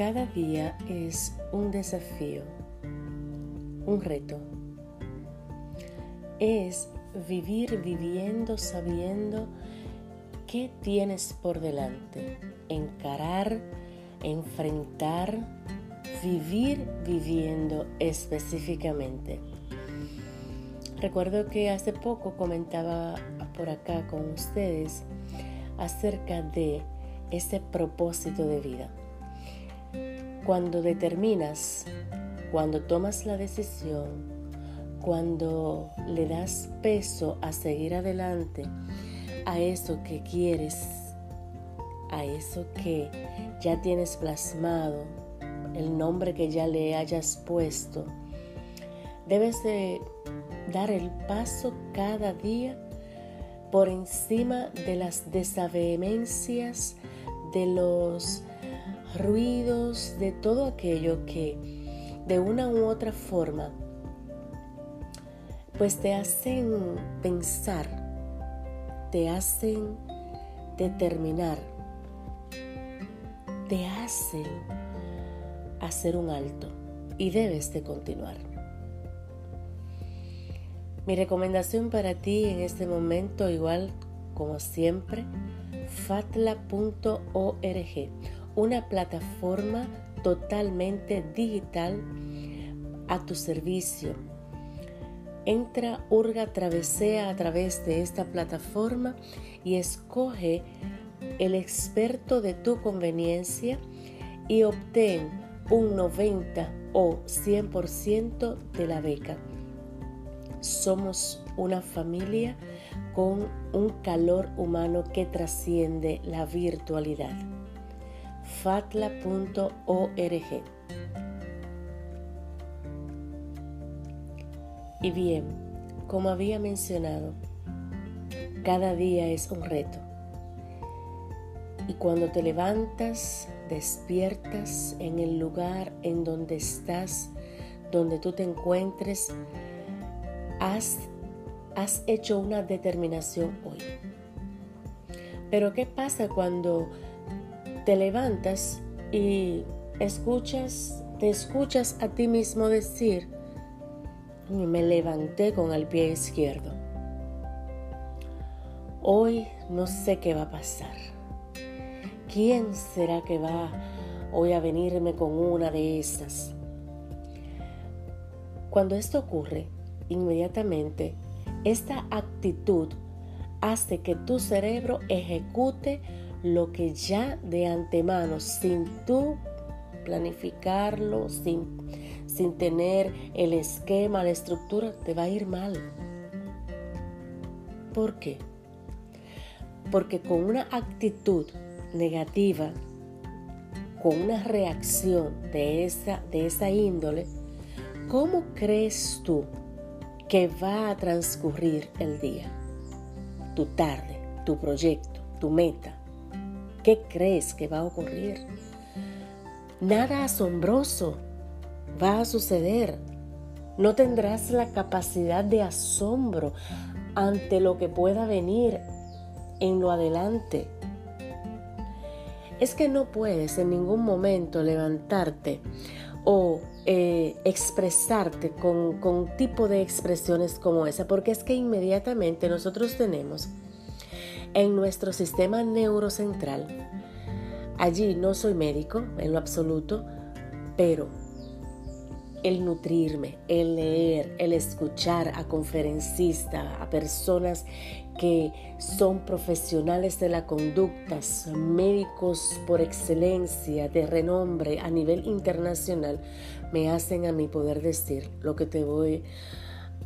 Cada día es un desafío, un reto. Es vivir viviendo sabiendo qué tienes por delante, encarar, enfrentar, vivir viviendo específicamente. Recuerdo que hace poco comentaba por acá con ustedes acerca de ese propósito de vida. Cuando determinas, cuando tomas la decisión, cuando le das peso a seguir adelante, a eso que quieres, a eso que ya tienes plasmado, el nombre que ya le hayas puesto, debes de dar el paso cada día por encima de las desavenencias, de los ruidos, de todo aquello que de una u otra forma pues te hacen pensar, te hacen determinar, te hacen hacer un alto y debes de continuar. Mi recomendación para ti en este momento, igual como siempre, fatla.org, una plataforma totalmente digital a tu servicio. Entra, urga, travesea a través de esta plataforma y escoge el experto de tu conveniencia y obtén un 90 o 100% de la beca. Somos una familia con un calor humano que trasciende la virtualidad. fatla.org Y bien, como había mencionado, cada día es un reto. Y cuando te levantas, despiertas en el lugar en donde estás, donde tú te encuentres, has, has hecho una determinación hoy. Pero ¿qué pasa cuando te levantas y escuchas, te escuchas a ti mismo decir, me levanté con el pie izquierdo. Hoy no sé qué va a pasar. ¿Quién será que va hoy a venirme con una de esas? Cuando esto ocurre, inmediatamente esta actitud hace que tu cerebro ejecute lo que ya de antemano, sin tú planificarlo, sin, sin tener el esquema, la estructura, te va a ir mal. ¿Por qué? Porque con una actitud negativa, con una reacción de esa, de esa índole, ¿cómo crees tú que va a transcurrir el día? Tu tarde, tu proyecto, tu meta. ¿Qué crees que va a ocurrir? Nada asombroso va a suceder. No tendrás la capacidad de asombro ante lo que pueda venir en lo adelante. Es que no puedes en ningún momento levantarte o eh, expresarte con, con tipo de expresiones como esa, porque es que inmediatamente nosotros tenemos en nuestro sistema neurocentral, allí no soy médico en lo absoluto, pero el nutrirme, el leer, el escuchar a conferencistas, a personas que son profesionales de la conducta, médicos por excelencia, de renombre a nivel internacional, me hacen a mí poder decir lo que te voy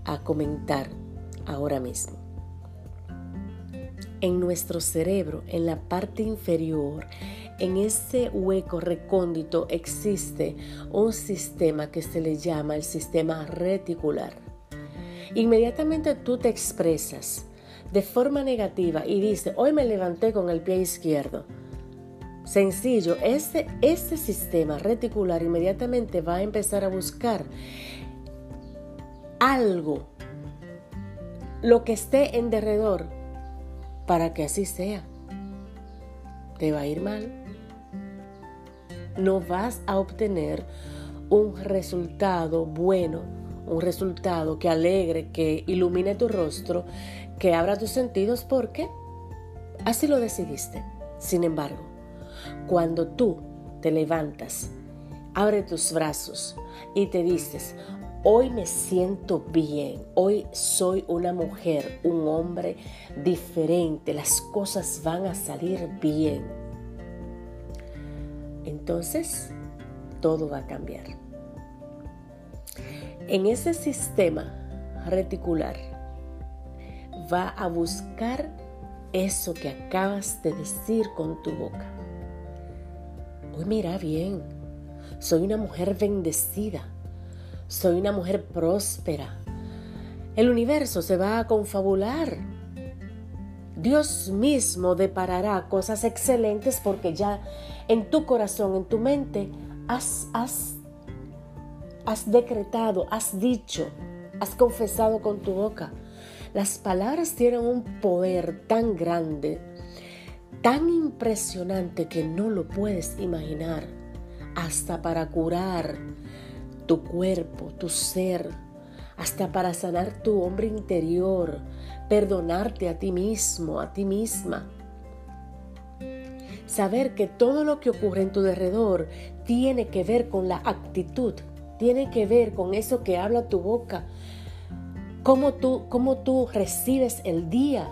a comentar ahora mismo. En nuestro cerebro, en la parte inferior, en ese hueco recóndito existe un sistema que se le llama el sistema reticular. Inmediatamente tú te expresas de forma negativa y dices, hoy me levanté con el pie izquierdo. Sencillo, ese, ese sistema reticular inmediatamente va a empezar a buscar algo, lo que esté en derredor, para que así sea. Te va a ir mal no vas a obtener un resultado bueno, un resultado que alegre, que ilumine tu rostro, que abra tus sentidos, porque así lo decidiste. Sin embargo, cuando tú te levantas, abre tus brazos y te dices, hoy me siento bien, hoy soy una mujer, un hombre diferente, las cosas van a salir bien. Entonces, todo va a cambiar. En ese sistema reticular va a buscar eso que acabas de decir con tu boca. Hoy mira bien, soy una mujer bendecida, soy una mujer próspera. El universo se va a confabular. Dios mismo deparará cosas excelentes porque ya en tu corazón, en tu mente, has, has, has decretado, has dicho, has confesado con tu boca. Las palabras tienen un poder tan grande, tan impresionante que no lo puedes imaginar, hasta para curar tu cuerpo, tu ser, hasta para sanar tu hombre interior, perdonarte a ti mismo, a ti misma. Saber que todo lo que ocurre en tu derredor tiene que ver con la actitud, tiene que ver con eso que habla tu boca, cómo tú, cómo tú recibes el día.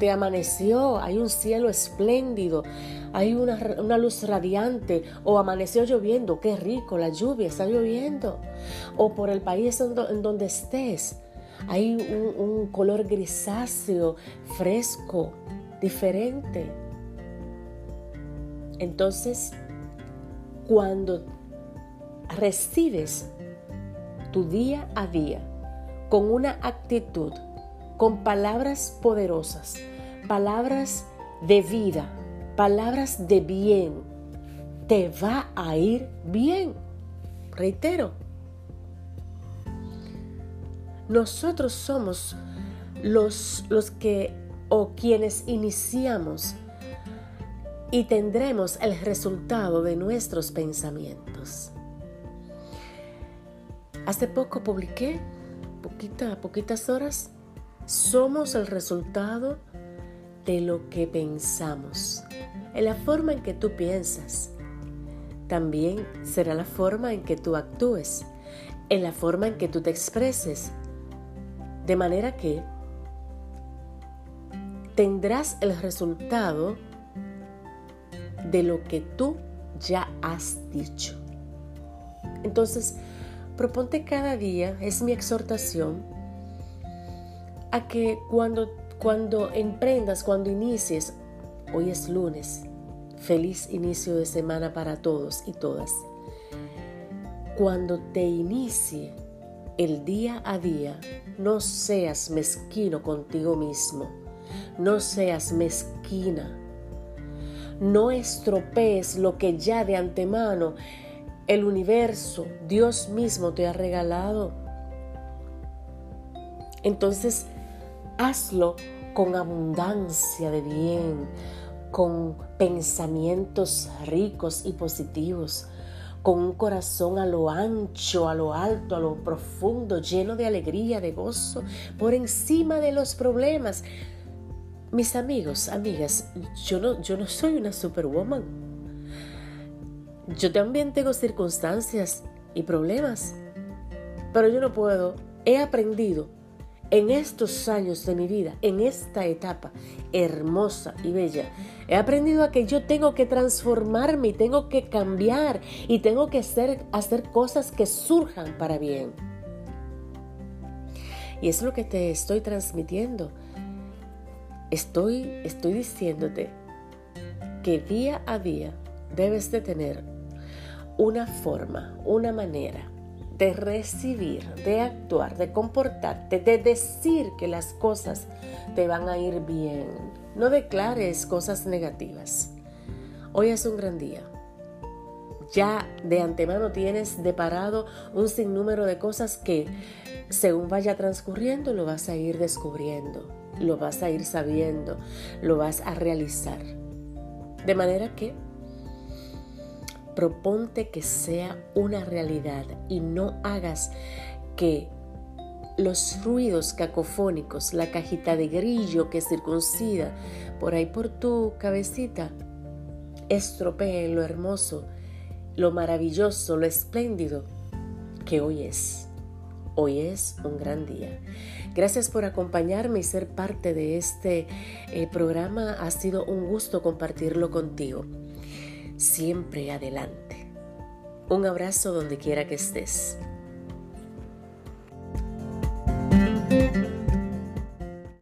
Te amaneció, hay un cielo espléndido, hay una, luz radiante, o amaneció lloviendo, qué rico, la lluvia está lloviendo, o por el país en, donde estés, hay un, color grisáceo, fresco, diferente. Entonces, cuando recibes tu día a día con una actitud, con palabras poderosas, palabras de vida, palabras de bien, te va a ir bien. Reitero, nosotros somos los, los que o quienes iniciamos y tendremos el resultado de nuestros pensamientos. Hace poco publiqué, poquita, poquitas horas, somos el resultado de lo que pensamos, en la forma en que tú piensas. También será la forma en que tú actúes, en la forma en que tú te expreses. De manera que tendrás el resultado de lo que tú ya has dicho. Entonces, proponte cada día, es mi exhortación, a que cuando, cuando emprendas, cuando inicies, hoy es lunes, feliz inicio de semana para todos y todas. Cuando te inicie el día a día, no seas mezquino contigo mismo, no seas mezquina no estropees lo que ya de antemano el universo, Dios mismo te ha regalado. Entonces, hazlo con abundancia de bien, con pensamientos ricos y positivos, con un corazón a lo ancho, a lo alto, a lo profundo, lleno de alegría, de gozo, por encima de los problemas. Mis amigos, amigas, yo no, yo no soy una superwoman. Yo también tengo circunstancias y problemas, pero yo no puedo. He aprendido en estos años de mi vida, en esta etapa hermosa y bella, he aprendido a que yo tengo que transformarme y tengo que cambiar y tengo que hacer, hacer cosas que surjan para bien. Y es lo que te estoy transmitiendo Estoy, estoy diciéndote que día a día debes de tener una forma, una manera de recibir, de actuar, de comportarte, de decir que las cosas te van a ir bien. No declares cosas negativas. Hoy es un gran día. Ya de antemano tienes deparado un sinnúmero de cosas que según vaya transcurriendo lo vas a ir descubriendo lo vas a ir sabiendo, lo vas a realizar. De manera que Proponte que sea una realidad y no hagas que los ruidos cacofónicos, la cajita de grillo que circuncida por ahí por tu cabecita, estropeen lo hermoso, lo maravilloso, lo espléndido que hoy es. Hoy es un gran día. Gracias por acompañarme y ser parte de este eh, programa. Ha sido un gusto compartirlo contigo. Siempre adelante. Un abrazo donde quiera que estés.